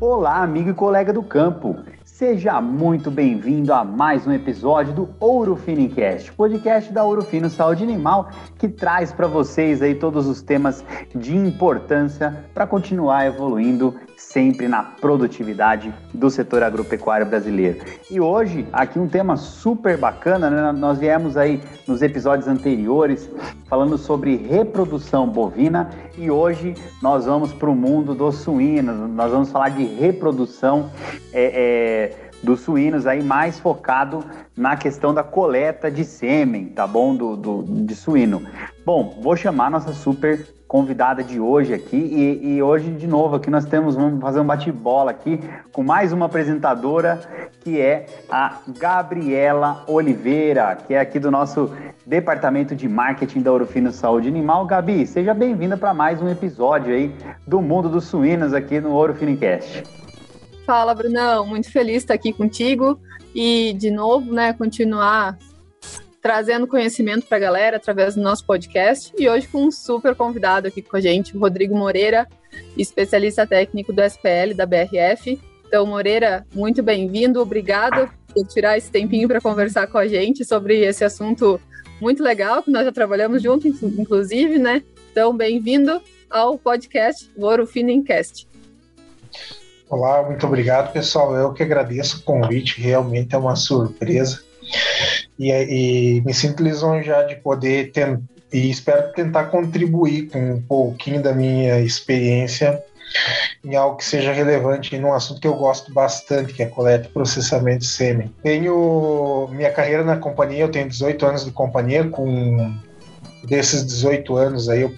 Olá, amigo e colega do campo. Seja muito bem-vindo a mais um episódio do Ouro Finicast, podcast da Ouro Fino Saúde Animal, que traz para vocês aí todos os temas de importância para continuar evoluindo sempre na produtividade do setor agropecuário brasileiro. E hoje, aqui um tema super bacana, né? Nós viemos aí nos episódios anteriores falando sobre reprodução bovina e hoje nós vamos para o mundo dos suínos, nós vamos falar de reprodução é, é, dos suínos aí mais focado na questão da coleta de sêmen, tá bom? Do, do de suíno. Bom, vou chamar nossa super convidada de hoje aqui e, e, hoje de novo aqui nós temos vamos fazer um bate-bola aqui com mais uma apresentadora que é a Gabriela Oliveira que é aqui do nosso departamento de marketing da Orofino Saúde Animal Gabi seja bem-vinda para mais um episódio aí do mundo dos suínos aqui no Orofinicast Fala Brunão muito feliz estar aqui contigo e de novo né continuar trazendo conhecimento para a galera através do nosso podcast e hoje com um super convidado aqui com a gente, o Rodrigo Moreira, especialista técnico do SPL da BRF. Então, Moreira, muito bem-vindo, obrigado por tirar esse tempinho para conversar com a gente sobre esse assunto muito legal que nós já trabalhamos junto, inclusive, né? Então, bem-vindo ao podcast Ouro Finencast. Olá, muito obrigado, pessoal. Eu que agradeço o convite, realmente é uma surpresa e, e me sinto lisonjeado de poder ter, e espero tentar contribuir com um pouquinho da minha experiência em algo que seja relevante em um assunto que eu gosto bastante, que é coleta e processamento de sêmen. Tenho minha carreira na companhia, eu tenho 18 anos de companhia, com desses 18 anos aí eu,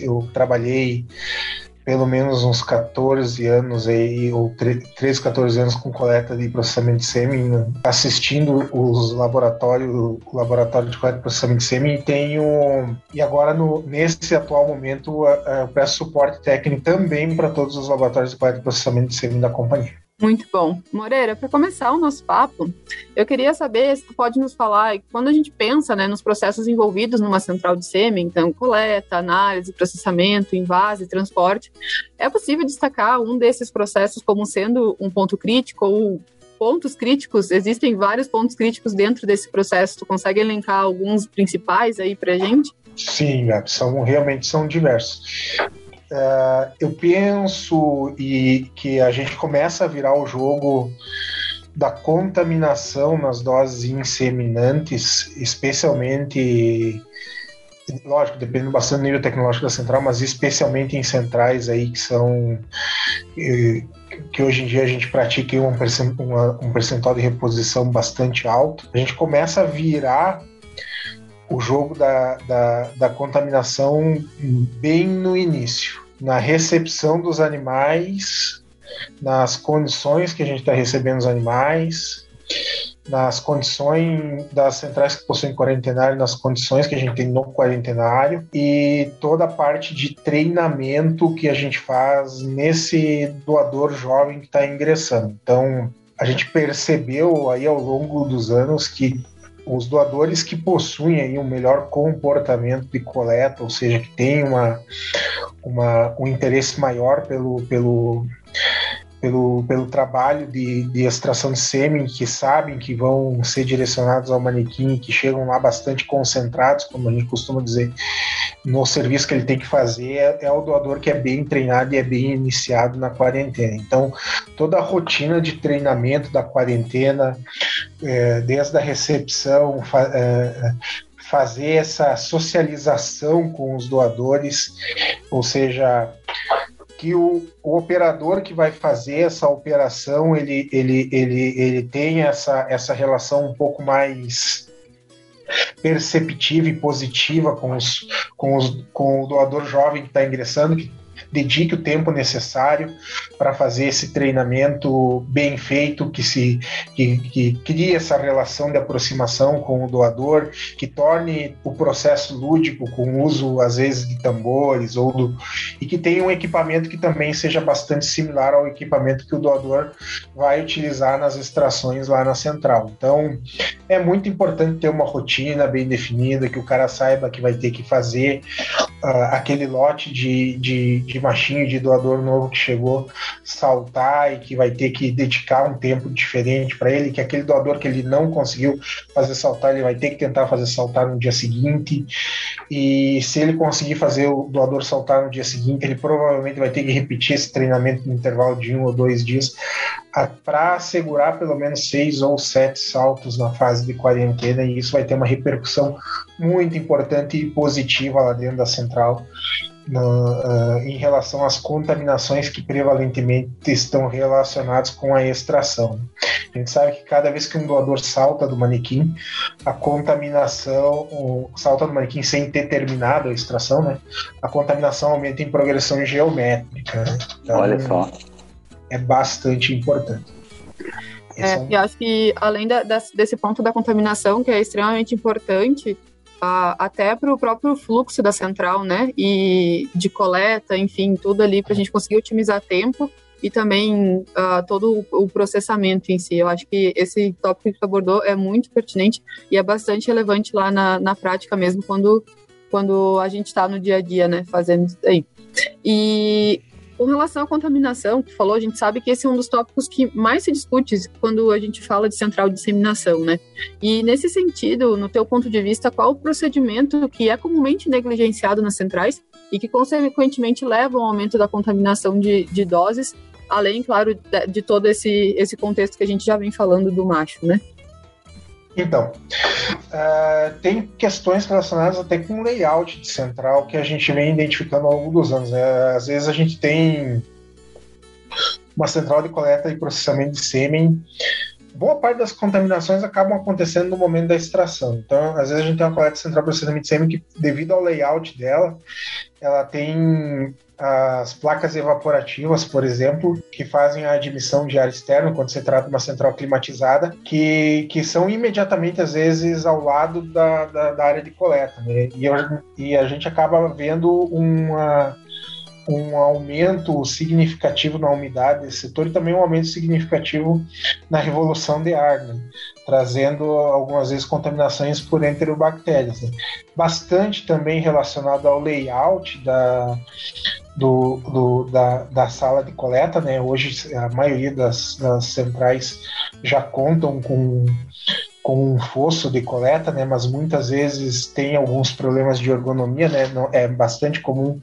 eu trabalhei pelo menos uns 14 anos aí, ou 13, 14 anos com coleta de processamento de sêmen, assistindo os laboratórios, o laboratório de coleta e processamento de sêmen, e tenho, e agora no, nesse atual momento eu presto suporte técnico também para todos os laboratórios de coleta e processamento de sêmen da companhia. Muito bom. Moreira, para começar o nosso papo, eu queria saber se tu pode nos falar, quando a gente pensa né, nos processos envolvidos numa central de sêmen, então coleta, análise, processamento, invase, transporte, é possível destacar um desses processos como sendo um ponto crítico ou pontos críticos? Existem vários pontos críticos dentro desse processo. Tu consegue elencar alguns principais aí para gente? Sim, são realmente são diversos. Uh, eu penso e que a gente começa a virar o jogo da contaminação nas doses inseminantes, especialmente, lógico, depende bastante do nível tecnológico da central, mas especialmente em centrais aí que são que hoje em dia a gente pratica um percentual de reposição bastante alto, a gente começa a virar o jogo da, da, da contaminação bem no início, na recepção dos animais, nas condições que a gente está recebendo os animais, nas condições das centrais que possuem quarentenário, nas condições que a gente tem no quarentenário e toda a parte de treinamento que a gente faz nesse doador jovem que está ingressando. Então, a gente percebeu aí ao longo dos anos que os doadores que possuem aí um melhor comportamento de coleta, ou seja, que têm uma, uma, um interesse maior pelo, pelo, pelo, pelo trabalho de, de extração de sêmen, que sabem que vão ser direcionados ao manequim, que chegam lá bastante concentrados, como a gente costuma dizer, no serviço que ele tem que fazer, é, é o doador que é bem treinado e é bem iniciado na quarentena. Então, toda a rotina de treinamento da quarentena, é, desde a recepção, fa é, fazer essa socialização com os doadores, ou seja, que o, o, operador que vai fazer essa operação ele, ele, ele, ele tem essa, essa relação um pouco mais perceptiva e positiva com, os, com, os, com o doador jovem que está ingressando, que dedique o tempo necessário para fazer esse treinamento bem feito, que se que, que crie essa relação de aproximação com o doador, que torne o processo lúdico com uso às vezes de tambores ou do, e que tenha um equipamento que também seja bastante similar ao equipamento que o doador vai utilizar nas extrações lá na central. Então, é muito importante ter uma rotina bem definida, que o cara saiba que vai ter que fazer uh, aquele lote de, de, de machinho de doador novo que chegou saltar e que vai ter que dedicar um tempo diferente para ele, que aquele doador que ele não conseguiu fazer saltar, ele vai ter que tentar fazer saltar no dia seguinte. E se ele conseguir fazer o doador saltar no dia seguinte, ele provavelmente vai ter que repetir esse treinamento no intervalo de um ou dois dias para assegurar pelo menos seis ou sete saltos na fase de quarentena, e isso vai ter uma repercussão muito importante e positiva lá dentro da central no, uh, em relação às contaminações que prevalentemente estão relacionadas com a extração. A gente sabe que cada vez que um doador salta do manequim, a contaminação, o, salta do manequim sem ter terminado a extração, né? A contaminação aumenta em progressão geométrica. Né? Então, Olha só. É bastante importante. É, é, e acho que além da, desse ponto da contaminação, que é extremamente importante, até para o próprio fluxo da central, né? E de coleta, enfim, tudo ali para a gente conseguir otimizar tempo e também uh, todo o processamento em si. Eu acho que esse tópico que tu abordou é muito pertinente e é bastante relevante lá na, na prática mesmo, quando, quando a gente está no dia a dia, né, fazendo isso aí. E com relação à contaminação, que falou, a gente sabe que esse é um dos tópicos que mais se discute quando a gente fala de central de disseminação, né? E nesse sentido, no teu ponto de vista, qual o procedimento que é comumente negligenciado nas centrais e que, consequentemente, leva ao aumento da contaminação de, de doses, além, claro, de, de todo esse, esse contexto que a gente já vem falando do macho, né? Então, uh, tem questões relacionadas até com o layout de central que a gente vem identificando ao longo dos anos. Né? Às vezes a gente tem uma central de coleta e processamento de sêmen. Boa parte das contaminações acabam acontecendo no momento da extração. Então, às vezes a gente tem uma coleta central de processamento de sêmen que, devido ao layout dela, ela tem as placas evaporativas, por exemplo, que fazem a admissão de ar externo quando se trata de uma central climatizada, que, que são imediatamente, às vezes, ao lado da, da, da área de coleta. Né? E, e a gente acaba vendo uma, um aumento significativo na umidade desse setor e também um aumento significativo na revolução de ar, né? trazendo algumas vezes contaminações por enterobactérias. Né? Bastante também relacionado ao layout da, do, do, da, da sala de coleta, né? Hoje a maioria das, das centrais já contam com com um fosso de coleta, né, mas muitas vezes tem alguns problemas de ergonomia, né, não, é bastante comum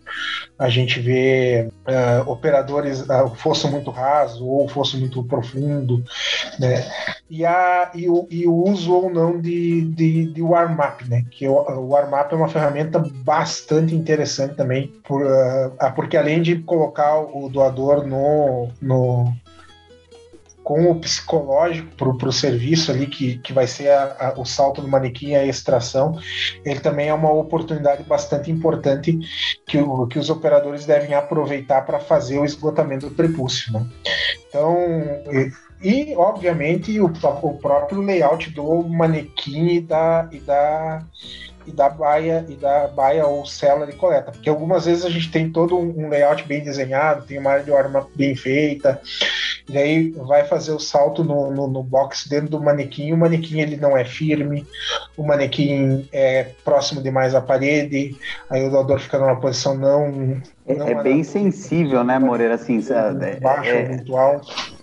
a gente ver uh, operadores, uh, muito raso ou o fosso muito profundo, né, e, a, e, o, e o uso ou não de, de, de warm-up, né, que o, o warm-up é uma ferramenta bastante interessante também, por, uh, porque além de colocar o doador no, no com o psicológico para o serviço ali, que, que vai ser a, a, o salto do manequim e a extração, ele também é uma oportunidade bastante importante que, o, que os operadores devem aproveitar para fazer o esgotamento do prepúcio. Né? Então, e, e, obviamente, o, o próprio layout do manequim e da, e da e da baia e da baia ou cela de coleta, porque algumas vezes a gente tem todo um layout bem desenhado, tem uma área de arma bem feita, e aí vai fazer o salto no, no, no, box dentro do manequim, o manequim ele não é firme, o manequim é próximo demais à parede, aí o doador fica numa posição não... É, não é bem sensível, né, Moreira, assim... Baixo é, muito alto.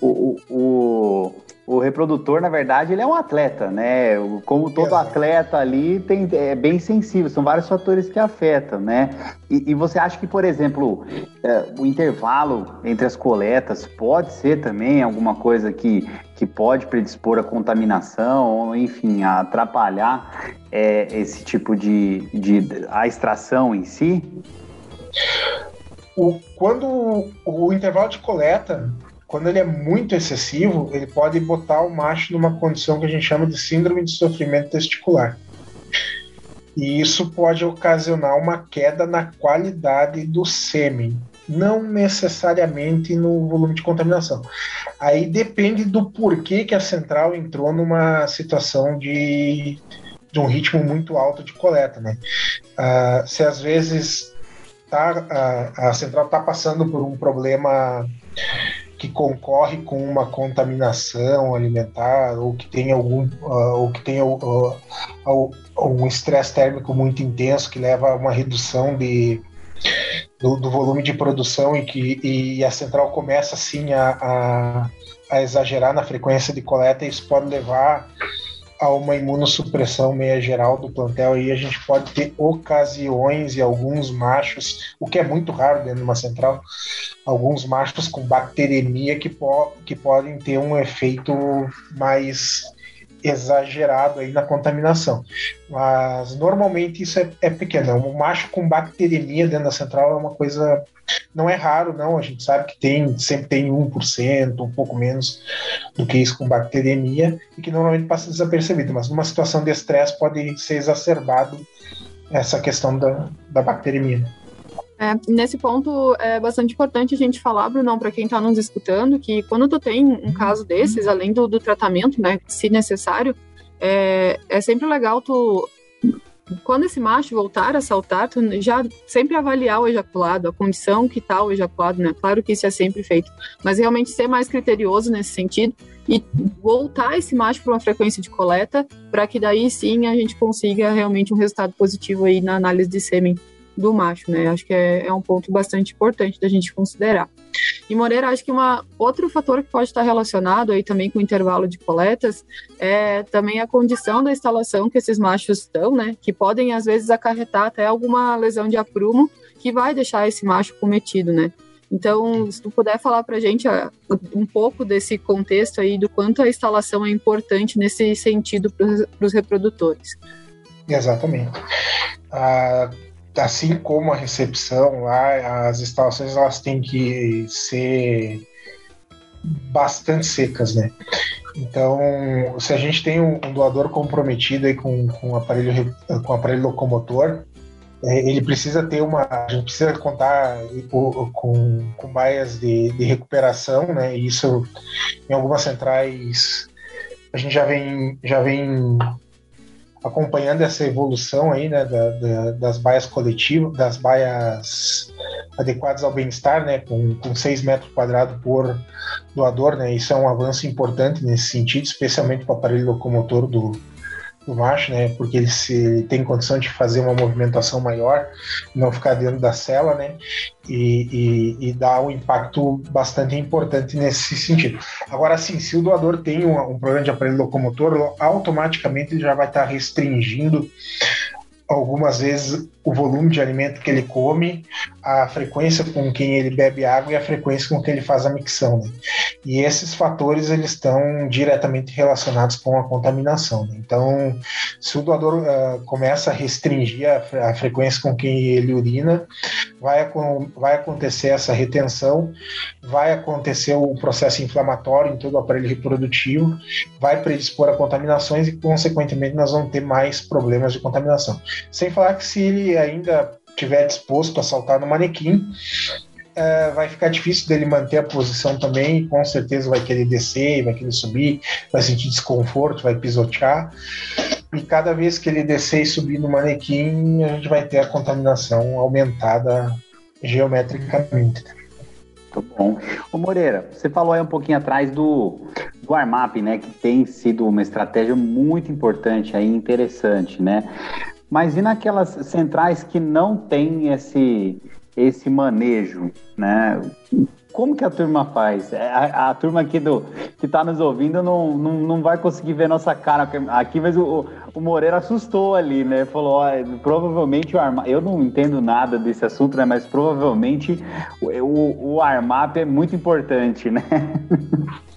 O, o, o reprodutor, na verdade, ele é um atleta, né? Como todo atleta ali, tem, é bem sensível, são vários fatores que afetam, né? E, e você acha que, por exemplo, é, o intervalo entre as coletas pode ser também alguma coisa que, que pode predispor a contaminação, ou enfim, a atrapalhar é, esse tipo de, de. a extração em si? O, quando o intervalo de coleta quando ele é muito excessivo, ele pode botar o macho numa condição que a gente chama de síndrome de sofrimento testicular. E isso pode ocasionar uma queda na qualidade do sêmen, não necessariamente no volume de contaminação. Aí depende do porquê que a central entrou numa situação de, de um ritmo muito alto de coleta, né? Uh, se às vezes tá, a, a central está passando por um problema que concorre com uma contaminação alimentar ou que tem algum uh, ou que tem uh, uh, um estresse térmico muito intenso que leva a uma redução de do, do volume de produção e que e a central começa assim a, a, a exagerar na frequência de coleta isso pode levar a uma imunossupressão meia geral do plantel e a gente pode ter ocasiões e alguns machos, o que é muito raro dentro de uma central, alguns machos com bacteremia que, po que podem ter um efeito mais exagerado aí na contaminação. Mas normalmente isso é, é pequeno. Um macho com bacteremia dentro da central é uma coisa. Não é raro, não. A gente sabe que tem, sempre tem 1%, um pouco menos do que isso com bacteremia, e que normalmente passa desapercebido. Mas numa situação de estresse pode ser exacerbado essa questão da, da bacteremia. É, nesse ponto é bastante importante a gente falar, Brunão, para quem está nos escutando, que quando tu tem um caso desses, além do, do tratamento, né, se necessário, é, é sempre legal tu quando esse macho voltar a saltar, tu já sempre avaliar o ejaculado, a condição que está o ejaculado, né? Claro que isso é sempre feito, mas realmente ser mais criterioso nesse sentido e voltar esse macho para uma frequência de coleta, para que daí sim a gente consiga realmente um resultado positivo aí na análise de sêmen do macho, né? Acho que é, é, um ponto bastante importante da gente considerar. E Moreira, acho que uma, outro fator que pode estar relacionado aí também com o intervalo de coletas é também a condição da instalação que esses machos estão, né? Que podem às vezes acarretar até alguma lesão de aprumo que vai deixar esse macho cometido, né? Então, se tu puder falar para a gente um pouco desse contexto aí, do quanto a instalação é importante nesse sentido para os reprodutores. Exatamente. Ah, assim como a recepção lá, as instalações elas têm que ser bastante secas, né? Então, se a gente tem um, um doador comprometido aí com, com aparelho com aparelho locomotor, é, ele precisa ter uma, a gente precisa contar com, com, com baias de, de recuperação, né? E isso em algumas centrais a gente já vem já vem acompanhando essa evolução aí, né, da, da, das baias coletivas, das baias adequadas ao bem-estar, né, com, com 6 metros quadrados por doador, né, isso é um avanço importante nesse sentido, especialmente para o aparelho locomotor do, do macho, né? Porque ele se tem condição de fazer uma movimentação maior, não ficar dentro da cela, né? E, e, e dá um impacto bastante importante nesse sentido. Agora, sim, se o doador tem um, um problema de aparelho locomotor, automaticamente ele já vai estar restringindo algumas vezes o volume de alimento que ele come, a frequência com quem ele bebe água e a frequência com que ele faz a micção. Né? E esses fatores eles estão diretamente relacionados com a contaminação. Né? Então, se o doador uh, começa a restringir a, a, frequência com quem ele urina, vai, vai acontecer essa retenção, vai acontecer o processo inflamatório em todo o aparelho reprodutivo, vai predispor a contaminações e, consequentemente, nós vamos ter mais problemas de contaminação. Sem falar que se ele ainda tiver disposto a saltar no manequim, é, vai ficar difícil dele manter a posição também, com certeza vai querer descer, vai querer subir, vai sentir desconforto, vai pisotear. E cada vez que ele descer e subir no manequim, a gente vai ter a contaminação aumentada geometricamente. Muito bom. Ô Moreira, você falou aí um pouquinho atrás do, do Armap, né? Que tem sido uma estratégia muito importante aí, interessante, né? Mas e naquelas centrais que não tem esse, esse manejo, né? Como que a turma faz? É, a, a turma aqui do, que está nos ouvindo não, não, não vai conseguir ver nossa cara aqui, mas o, o Moreira assustou ali, né? Falou, ó, provavelmente o Armap, eu não entendo nada desse assunto, né? Mas provavelmente o, o, o Armap é muito importante, né?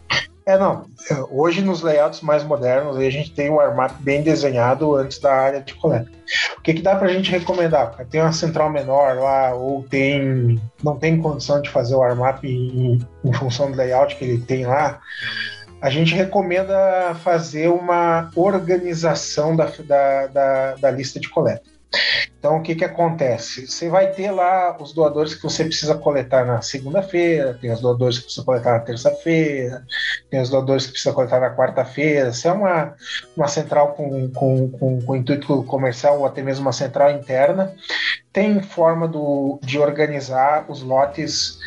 É, não. Hoje, nos layouts mais modernos, a gente tem um armário bem desenhado antes da área de coleta. O que, que dá para a gente recomendar? Tem uma central menor lá, ou tem não tem condição de fazer o armap em, em função do layout que ele tem lá. a gente recomenda fazer uma organização da, da, da, da lista de coleta. Então, o que, que acontece? Você vai ter lá os doadores que você precisa coletar na segunda-feira, tem os doadores que precisa coletar na terça-feira, tem os doadores que precisa coletar na quarta-feira. Se é uma, uma central com, com, com, com, intuito comercial ou até mesmo uma central interna, tem forma do, de organizar os lotes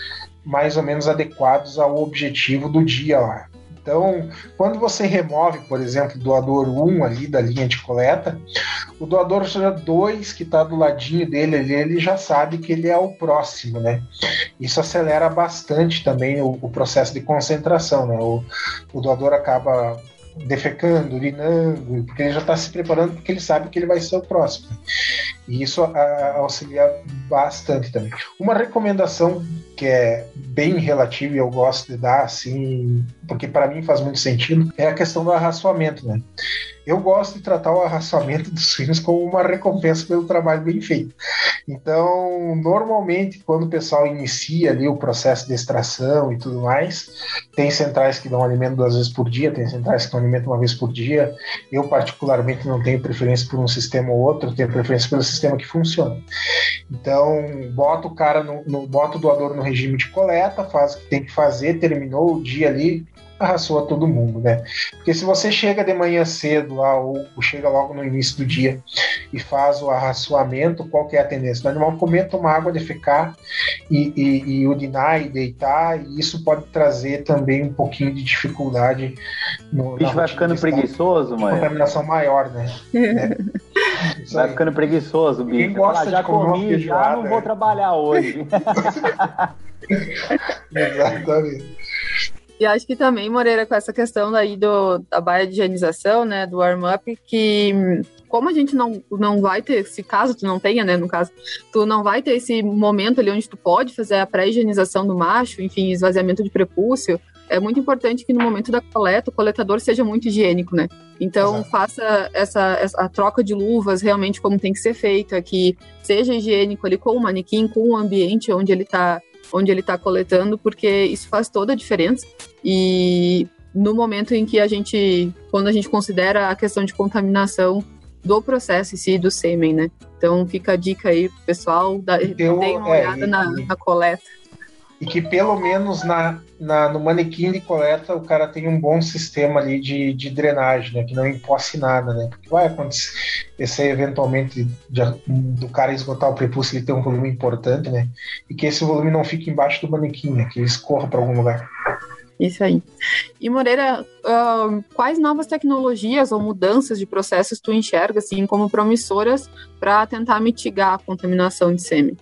mais ou menos adequados ao objetivo do dia lá. Então, quando você remove, por exemplo, doador 1 ali da linha de coleta, o doador 2 que está do ladinho dele ali, ele já sabe que ele é o próximo, né? Isso acelera bastante também o, o processo de concentração, né? O, o doador acaba defecando, urinando, porque ele já está se preparando porque ele sabe que ele vai ser o próximo. E isso a, auxilia bastante também. Uma recomendação que é bem relativa e eu gosto de dar, assim, porque para mim faz muito sentido, é a questão do arraçoamento, né? Eu gosto de tratar o arraçoamento dos suínos como uma recompensa pelo trabalho bem feito. Então, normalmente, quando o pessoal inicia ali o processo de extração e tudo mais, tem centrais que dão alimento duas vezes por dia, tem centrais que dão alimento uma vez por dia. Eu, particularmente, não tenho preferência por um sistema ou outro, tenho preferência pelo sistema que funciona. Então, bota o cara, no, no, bota o doador no regime de coleta, faz o que tem que fazer, terminou o dia ali, arrasou a todo mundo, né? Porque se você chega de manhã cedo lá, ou, ou chega logo no início do dia e faz o arraçoamento, qual que é a tendência? O animal comer, tomar água, defecar e, e, e urinar e deitar, e isso pode trazer também um pouquinho de dificuldade no. O bicho vai ficando preguiçoso, mano. Contaminação maior, né? é. Vai ficando preguiçoso, bicho. Quem gosta Fala, já de comi, já não vou é. trabalhar hoje. Exatamente. E acho que também, Moreira, com essa questão daí do, da baia de higienização, né, do warm-up, que como a gente não, não vai ter, se caso tu não tenha, né, no caso, tu não vai ter esse momento ali onde tu pode fazer a pré-higienização do macho, enfim, esvaziamento de prepúcio, é muito importante que no momento da coleta o coletador seja muito higiênico, né? Então Exato. faça essa, essa a troca de luvas realmente como tem que ser feita, que seja higiênico ali com o manequim, com o ambiente onde ele está onde ele está coletando, porque isso faz toda a diferença. E no momento em que a gente, quando a gente considera a questão de contaminação do processo em si, do sêmen, né? Então fica a dica aí pessoal, dá, deem uma é, olhada e- na, na coleta. E que pelo menos na, na- no manequim de coleta o cara tem um bom sistema ali de, de drenagem, né? Que não emposse nada, né? Porque vai acontecer esse eventualmente de- do cara esgotar o prepúcio ele tem um volume importante, né? E que esse volume não fique embaixo do manequim, né? Que ele escorra para algum lugar. Isso aí. E Moreira, ahn, quais novas tecnologias ou mudanças de processos tu enxerga assim como promissoras para tentar mitigar a contaminação de sêmen?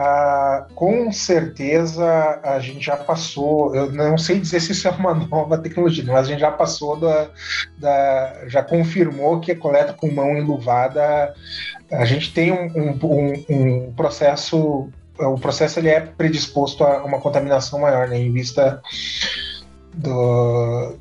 Ah, com certeza a gente já passou, eu não sei dizer se isso é uma nova tecnologia, mas a gente já passou da, da já confirmou que a coleta com mão enluvada, a gente tem um, um- um- um processo, o processo ele é predisposto a uma contaminação maior, né, em vista do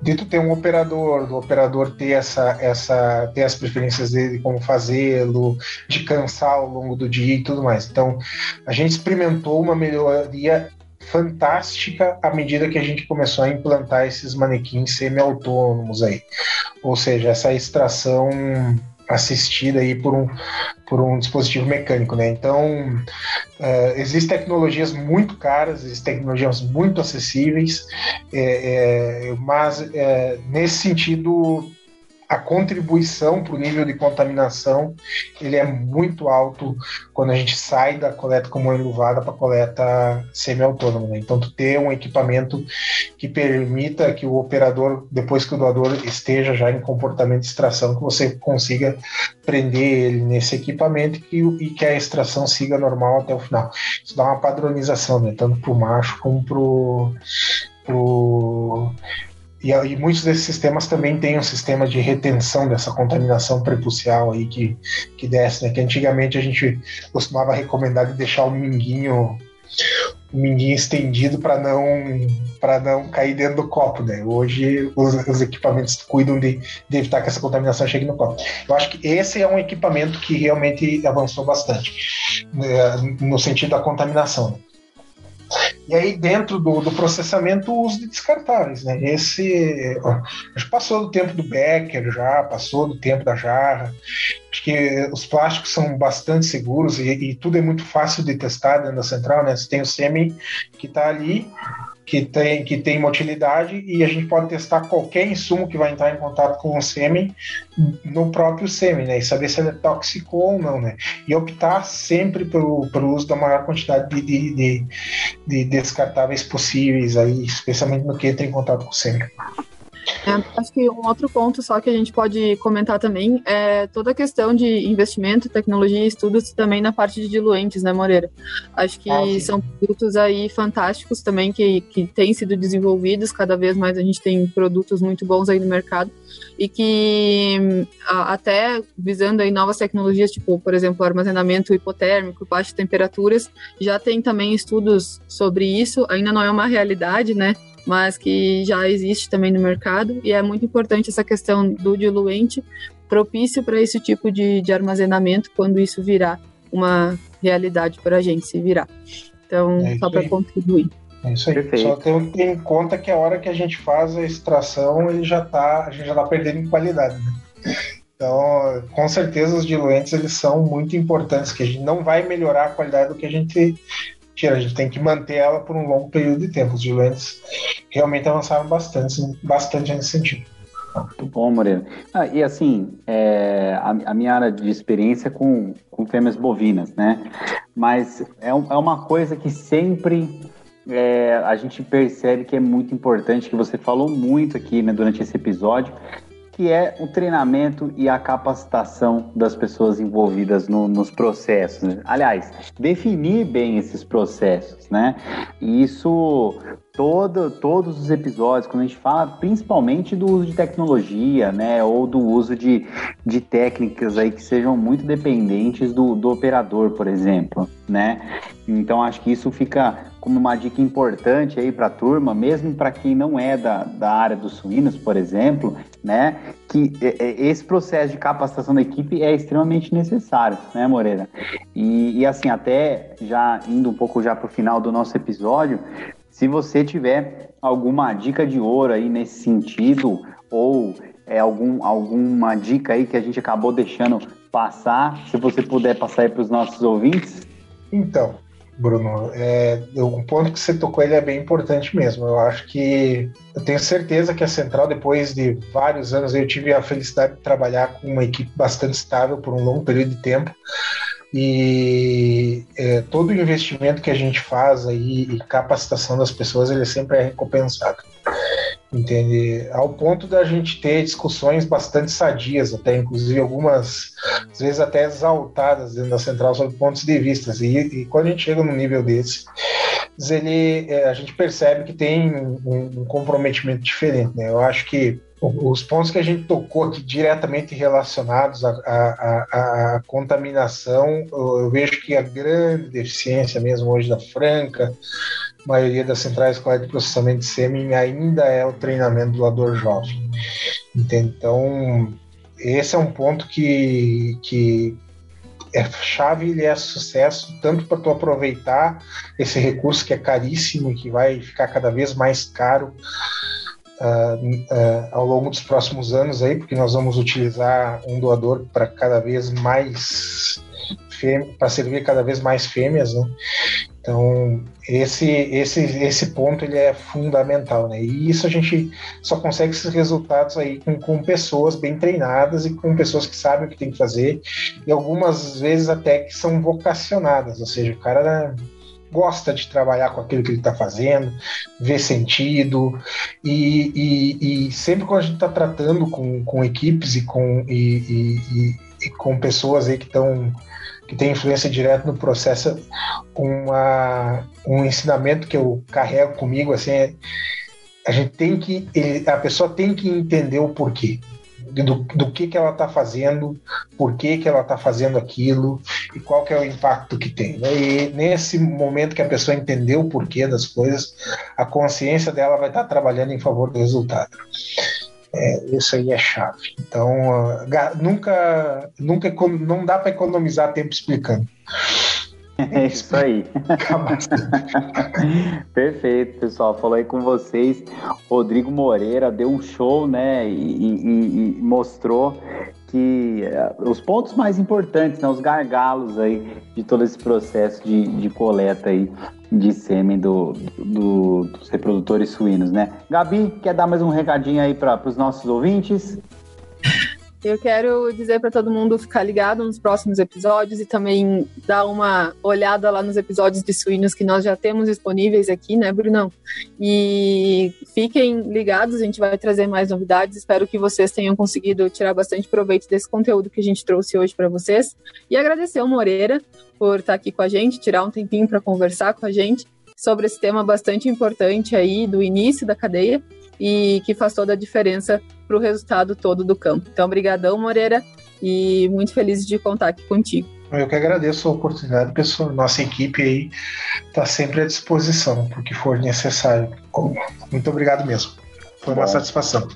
de tu ter um operador, do operador ter essa, essa ter as preferências dele de como fazê-lo, de cansar ao longo do dia e tudo mais. Então, a gente experimentou uma melhoria fantástica à medida que a gente começou a implantar esses manequins semi-autônomos aí. Ou seja, essa extração assistida aí por um, por um dispositivo mecânico, né? Então, eh, existem tecnologias muito caras, existem tecnologias muito acessíveis, é, é, mas é, nesse sentido a contribuição para o nível de contaminação ele é muito alto quando a gente sai da coleta com mão enluvada para coleta semi-autônoma. Né? Então, tu ter um equipamento que permita que o operador, depois que o doador esteja já em comportamento de extração, que você consiga prender ele nesse equipamento e que, e que a extração siga normal até o final. Isso dá uma padronização, né? tanto para o macho como para o e, e, muitos desses sistemas também têm um sistema de retenção dessa contaminação prepucial aí que, que desce, né? Que antigamente a gente costumava recomendar de deixar o minguinho o minguinho estendido para não para não cair dentro do copo, né? Hoje os, os equipamentos cuidam de, de, evitar que essa contaminação chegue no copo. Eu acho que esse é um equipamento que realmente avançou bastante né? no sentido da contaminação. E aí, dentro do, do processamento, o uso de descartáveis. Né? Esse ó, passou do tempo do Becker já, passou do tempo da jarra. Acho que os plásticos são bastante seguros e, e tudo é muito fácil de testar dentro da central. Né? Você tem o semi que está ali, que tem, que tem uma utilidade e a gente pode testar qualquer insumo que vai entrar em contato com o sêmen no próprio sêmen, né? E saber se ele é tóxico ou não, né? E optar sempre pelo, pelo uso da maior quantidade de, de, de, de descartáveis possíveis, aí, especialmente no que entra em contato com o sêmen. É, acho que um outro ponto só que a gente pode comentar também é toda a questão de investimento, tecnologia e estudos também na parte de diluentes, né, Moreira? Acho que ah, são produtos aí fantásticos também que, que têm sido desenvolvidos, cada vez mais a gente tem produtos muito bons aí no mercado e que até visando aí novas tecnologias, tipo, por exemplo, armazenamento hipotérmico, baixas temperaturas, já tem também estudos sobre isso, ainda não é uma realidade, né? Mas que já existe também no mercado e é muito importante essa questão do diluente propício para esse tipo de, de armazenamento quando isso virar uma realidade para a gente se virar. Então, é só para contribuir. É isso aí. Perfeito. Só tem, tem em conta que a hora que a gente faz a extração, ele já tá, a gente já está perdendo em qualidade. Né? Então, com certeza os diluentes eles são muito importantes, que a gente não vai melhorar a qualidade do que a gente tira, a gente tem que manter ela por um longo período de tempo. Os diluentes realmente avançaram bastante, bastante nesse sentido. Muito bom, Moreira. Ah, e assim, é, a, a, minha área de experiência com, com fêmeas bovinas, né? Mas é, um, é uma coisa que sempre é, a gente percebe que é muito importante, que você falou muito aqui né, durante esse episódio, que é o treinamento e a capacitação das pessoas envolvidas no, nos processos. Né? Aliás, definir bem esses processos, né? E isso todo, todos os episódios, quando a gente fala principalmente do uso de tecnologia, né, ou do uso de, de técnicas aí que sejam muito dependentes do, do operador, por exemplo, né? Então acho que isso fica como uma dica importante aí para a turma, mesmo para quem não é da, da área dos suínos, por exemplo, né, que esse processo de capacitação da equipe é extremamente necessário, né, Moreira? E, e assim, até já indo um pouco já para o final do nosso episódio, se você tiver alguma dica de ouro aí nesse sentido, ou é, algum, alguma dica aí que a gente acabou deixando passar, se você puder passar aí para os nossos ouvintes. Então, Bruno, é, um ponto que você tocou ele é bem importante mesmo. Eu acho que eu tenho certeza que a Central, depois de vários anos, eu tive a felicidade de trabalhar com uma equipe bastante estável por um longo período de tempo e é, todo o investimento que a gente faz aí e capacitação das pessoas ele sempre é recompensado entende ao ponto da gente ter discussões bastante sadias até inclusive algumas às vezes até exaltadas dentro da central sobre pontos de vista. E, e quando a gente chega num nível desse ele é, a gente percebe que tem um, um comprometimento diferente né? Eu acho que os pontos que a gente tocou aqui diretamente relacionados à, à, à, contaminação, eu vejo que a grande deficiência mesmo hoje da Franca, a maioria das centrais escolares de processamento de sêmen ainda é o treinamento do doador jovem. Então, esse é um ponto que, que é chave e é sucesso tanto para tu aproveitar esse recurso que é caríssimo e que vai ficar cada vez mais caro uh, uh, ao longo dos próximos anos aí, porque nós vamos utilizar um doador para cada vez mais para servir cada vez mais fêmeas, né? Então esse esse esse ponto ele é fundamental, né? E isso a gente só consegue esses resultados aí com, com pessoas bem treinadas e com pessoas que sabem o que tem que fazer e algumas vezes até que são vocacionadas, ou seja, o cara gosta de trabalhar com aquilo que ele está fazendo, vê sentido, e, e, e, sempre quando a gente está tratando com, com equipes e com, e, e com pessoas aí que estão que tem influência direta no processo, uma, um ensinamento que eu carrego comigo assim é, a gente tem que a pessoa tem que entender o porquê do, do que, que ela está fazendo, por que, que ela está fazendo aquilo e qual que é o impacto que tem. Né? E nesse momento que a pessoa entendeu o porquê das coisas, a consciência dela vai estar tá trabalhando em favor do resultado. É, isso aí é chave. Então, uh, nunca, nunca não dá para economizar tempo explicando. É isso aí. Perfeito, pessoal. Falou aí com vocês. Rodrigo Moreira deu um show, né? E, e, e mostrou que uh, os pontos mais importantes, né, os gargalos aí de todo esse processo de, de coleta aí de sêmen do, do, dos reprodutores suínos, né? Gabi, quer dar mais um recadinho aí para os nossos ouvintes? Eu quero dizer para todo mundo ficar ligado nos próximos episódios e também dar uma olhada lá nos episódios de suínos que nós já temos disponíveis aqui, né, Brunão? E fiquem ligados, a gente vai trazer mais novidades. Espero que vocês tenham conseguido tirar bastante proveito desse conteúdo que a gente trouxe hoje para vocês. E agradecer ao Moreira por estar aqui com a gente, tirar um tempinho para conversar com a gente sobre esse tema bastante importante aí do início da cadeia e que faz toda a diferença para o resultado todo do campo. Então, obrigadão, Moreira, e muito feliz de contar aqui contigo. Eu que agradeço a oportunidade, pessoal. Nossa equipe aí está sempre à disposição para o que for necessário. Muito obrigado mesmo. Foi uma Bom. satisfação.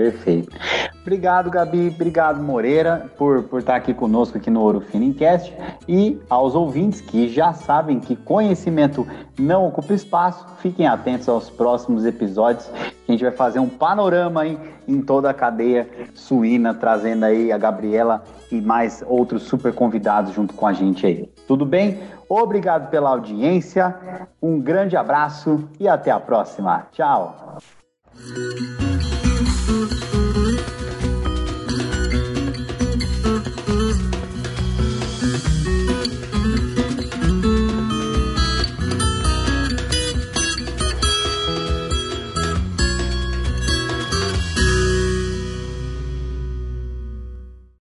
Perfeito. Obrigado, Gabi. Obrigado, Moreira, por, por estar aqui conosco aqui no Ouro Finincast. E aos ouvintes que já sabem que conhecimento não ocupa espaço, fiquem atentos aos próximos episódios. A gente vai fazer um panorama aí em toda a cadeia suína, trazendo aí a Gabriela e mais outros super convidados junto com a gente aí. Tudo bem? Obrigado pela audiência, um grande abraço e até a próxima. Tchau!